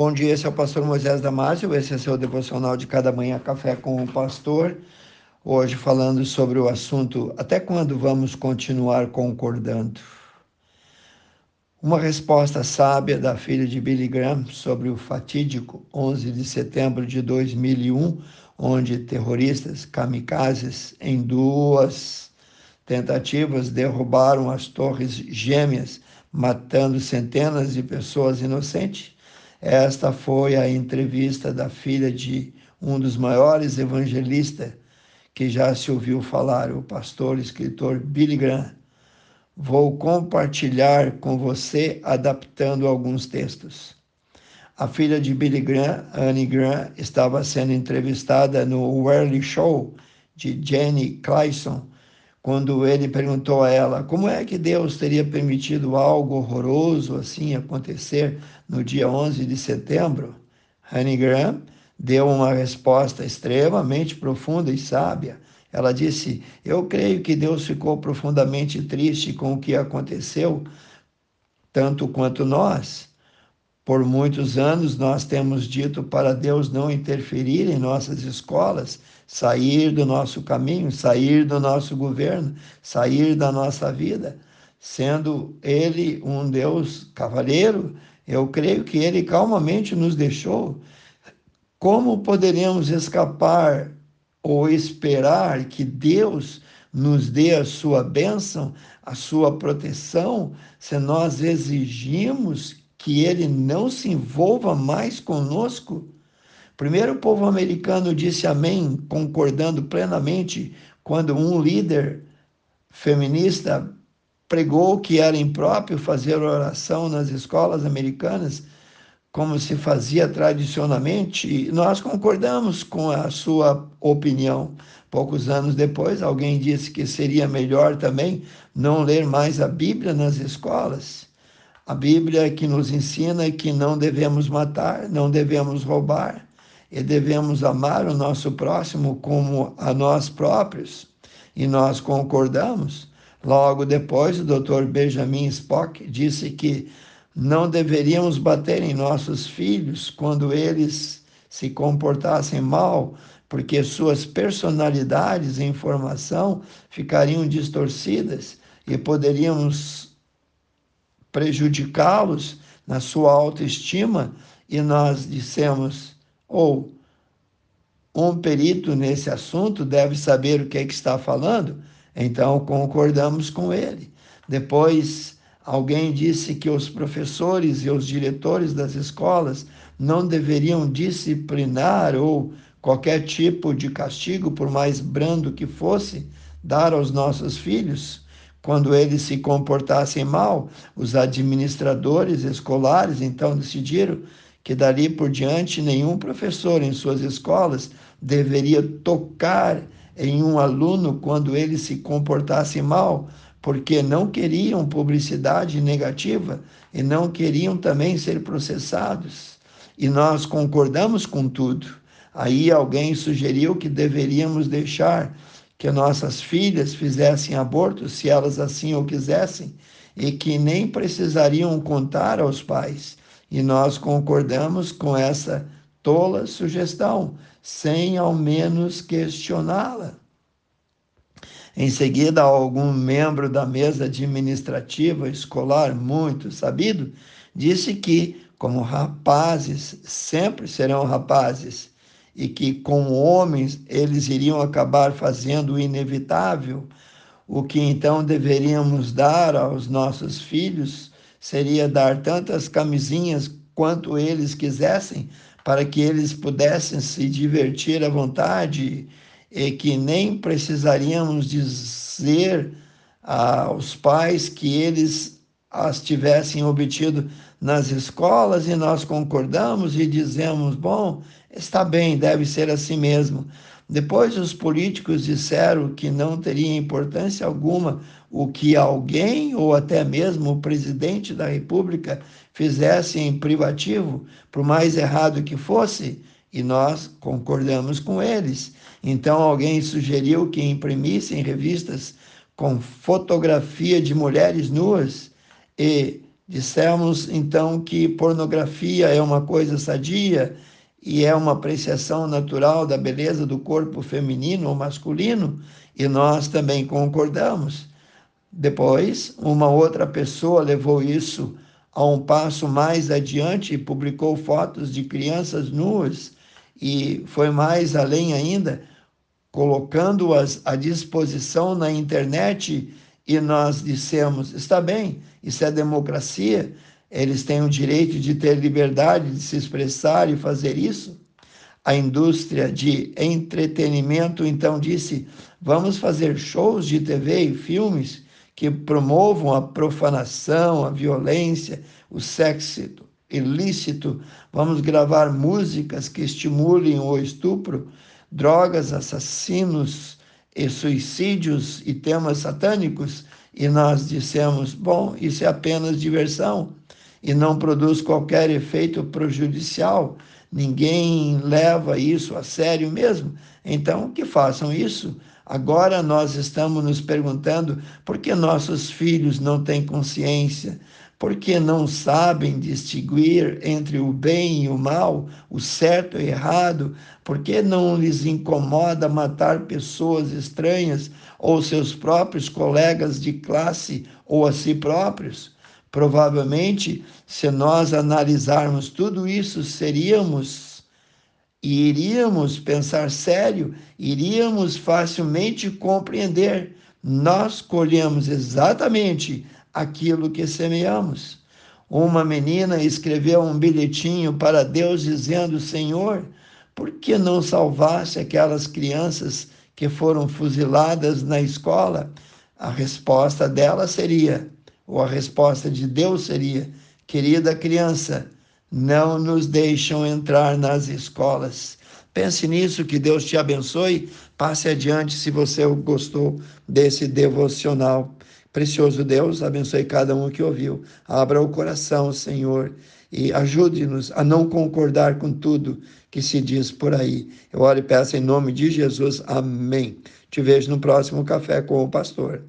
Bom dia, esse é o pastor Moisés Damásio, esse é seu devocional de cada manhã Café com o Pastor. Hoje falando sobre o assunto Até quando vamos continuar concordando? Uma resposta sábia da filha de Billy Graham sobre o fatídico 11 de setembro de 2001, onde terroristas kamikazes em duas tentativas derrubaram as torres gêmeas, matando centenas de pessoas inocentes esta foi a entrevista da filha de um dos maiores evangelistas que já se ouviu falar, o pastor e escritor Billy Graham. Vou compartilhar com você adaptando alguns textos. A filha de Billy Graham, Annie Graham, estava sendo entrevistada no Worley Show de Jenny Clayson, quando ele perguntou a ela como é que Deus teria permitido algo horroroso assim acontecer no dia 11 de setembro, Honey Graham deu uma resposta extremamente profunda e sábia. Ela disse: Eu creio que Deus ficou profundamente triste com o que aconteceu, tanto quanto nós. Por muitos anos nós temos dito para Deus não interferir em nossas escolas, sair do nosso caminho, sair do nosso governo, sair da nossa vida, sendo Ele um Deus cavalheiro. Eu creio que Ele calmamente nos deixou. Como poderemos escapar ou esperar que Deus nos dê a sua bênção, a sua proteção, se nós exigimos que ele não se envolva mais conosco? Primeiro, o povo americano disse amém, concordando plenamente quando um líder feminista pregou que era impróprio fazer oração nas escolas americanas, como se fazia tradicionalmente, e nós concordamos com a sua opinião. Poucos anos depois, alguém disse que seria melhor também não ler mais a Bíblia nas escolas. A Bíblia que nos ensina que não devemos matar, não devemos roubar e devemos amar o nosso próximo como a nós próprios. E nós concordamos. Logo depois, o Dr. Benjamin Spock disse que não deveríamos bater em nossos filhos quando eles se comportassem mal, porque suas personalidades e informação ficariam distorcidas e poderíamos prejudicá-los na sua autoestima, e nós dissemos, ou um perito nesse assunto deve saber o que, é que está falando, então concordamos com ele. Depois, alguém disse que os professores e os diretores das escolas não deveriam disciplinar ou qualquer tipo de castigo, por mais brando que fosse, dar aos nossos filhos quando eles se comportassem mal, os administradores escolares então decidiram que dali por diante nenhum professor em suas escolas deveria tocar em um aluno quando ele se comportasse mal, porque não queriam publicidade negativa e não queriam também ser processados. E nós concordamos com tudo. Aí alguém sugeriu que deveríamos deixar que nossas filhas fizessem aborto se elas assim o quisessem e que nem precisariam contar aos pais. E nós concordamos com essa tola sugestão, sem ao menos questioná-la. Em seguida, algum membro da mesa administrativa escolar, muito sabido, disse que, como rapazes sempre serão rapazes, e que com homens eles iriam acabar fazendo o inevitável, o que então deveríamos dar aos nossos filhos seria dar tantas camisinhas quanto eles quisessem, para que eles pudessem se divertir à vontade e que nem precisaríamos dizer aos pais que eles as tivessem obtido nas escolas e nós concordamos e dizemos, bom, está bem, deve ser assim mesmo. Depois os políticos disseram que não teria importância alguma o que alguém ou até mesmo o presidente da República fizesse em privativo, por mais errado que fosse, e nós concordamos com eles. Então alguém sugeriu que imprimissem revistas com fotografia de mulheres nuas e Dissemos então que pornografia é uma coisa sadia e é uma apreciação natural da beleza do corpo feminino ou masculino, e nós também concordamos. Depois, uma outra pessoa levou isso a um passo mais adiante e publicou fotos de crianças nuas e foi mais além ainda, colocando-as à disposição na internet e nós dissemos: está bem, isso é democracia, eles têm o direito de ter liberdade de se expressar e fazer isso. A indústria de entretenimento então disse: vamos fazer shows de TV e filmes que promovam a profanação, a violência, o sexo ilícito, vamos gravar músicas que estimulem o estupro, drogas, assassinos e suicídios e temas satânicos, e nós dissemos: bom, isso é apenas diversão e não produz qualquer efeito prejudicial. Ninguém leva isso a sério mesmo. Então, que façam isso. Agora nós estamos nos perguntando por que nossos filhos não têm consciência, porque não sabem distinguir entre o bem e o mal, o certo e o errado, porque não lhes incomoda matar pessoas estranhas ou seus próprios colegas de classe ou a si próprios. Provavelmente, se nós analisarmos tudo isso, seríamos e iríamos pensar sério, iríamos facilmente compreender. Nós colhemos exatamente aquilo que semeamos. Uma menina escreveu um bilhetinho para Deus dizendo: Senhor, por que não salvasse aquelas crianças que foram fuziladas na escola? A resposta dela seria, ou a resposta de Deus seria: Querida criança, não nos deixam entrar nas escolas. Pense nisso, que Deus te abençoe. Passe adiante se você gostou desse devocional. Precioso Deus, abençoe cada um que ouviu. Abra o coração, Senhor, e ajude-nos a não concordar com tudo que se diz por aí. Eu oro e peço em nome de Jesus. Amém. Te vejo no próximo Café com o Pastor.